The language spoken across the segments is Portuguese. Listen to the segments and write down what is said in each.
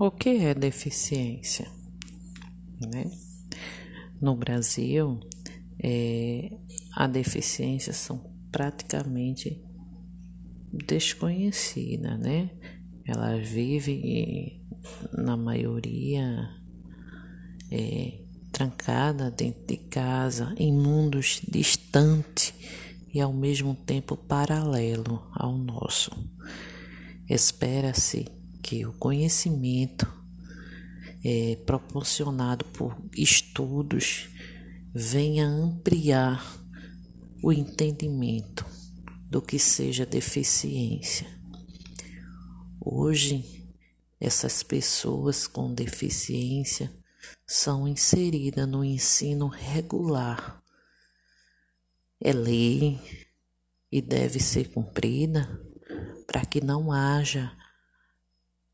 O que é deficiência? Né? No Brasil, é, a deficiência são praticamente desconhecidas, né? Elas vivem, na maioria, é, trancada dentro de casa, em mundos distantes e ao mesmo tempo paralelo ao nosso. Espera-se que o conhecimento é, proporcionado por estudos venha ampliar o entendimento do que seja deficiência. Hoje, essas pessoas com deficiência são inseridas no ensino regular. É lei e deve ser cumprida para que não haja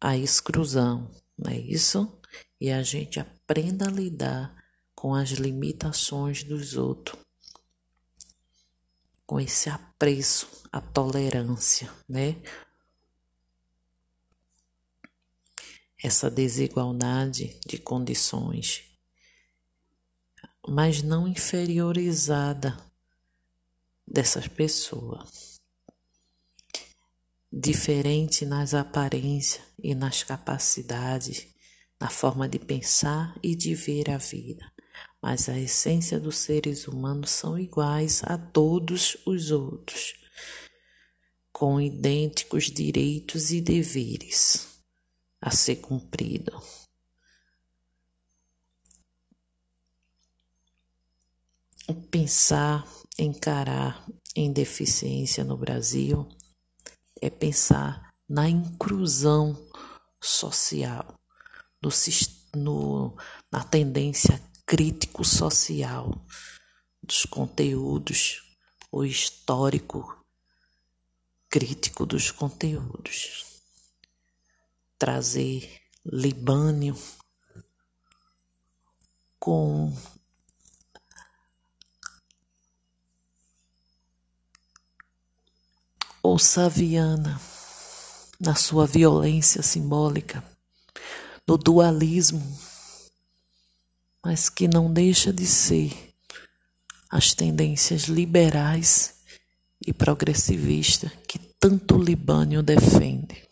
a exclusão, não é isso? E a gente aprenda a lidar com as limitações dos outros, com esse apreço, a tolerância, né? Essa desigualdade de condições, mas não inferiorizada dessas pessoas diferente nas aparências e nas capacidades, na forma de pensar e de ver a vida, mas a essência dos seres humanos são iguais a todos os outros, com idênticos direitos e deveres a ser cumprido. Pensar, encarar em deficiência no Brasil é pensar na inclusão social, no, no, na tendência crítico-social dos conteúdos, o histórico crítico dos conteúdos. Trazer Libânio com ou Saviana, na sua violência simbólica, no dualismo, mas que não deixa de ser as tendências liberais e progressivistas que tanto Libânio defende.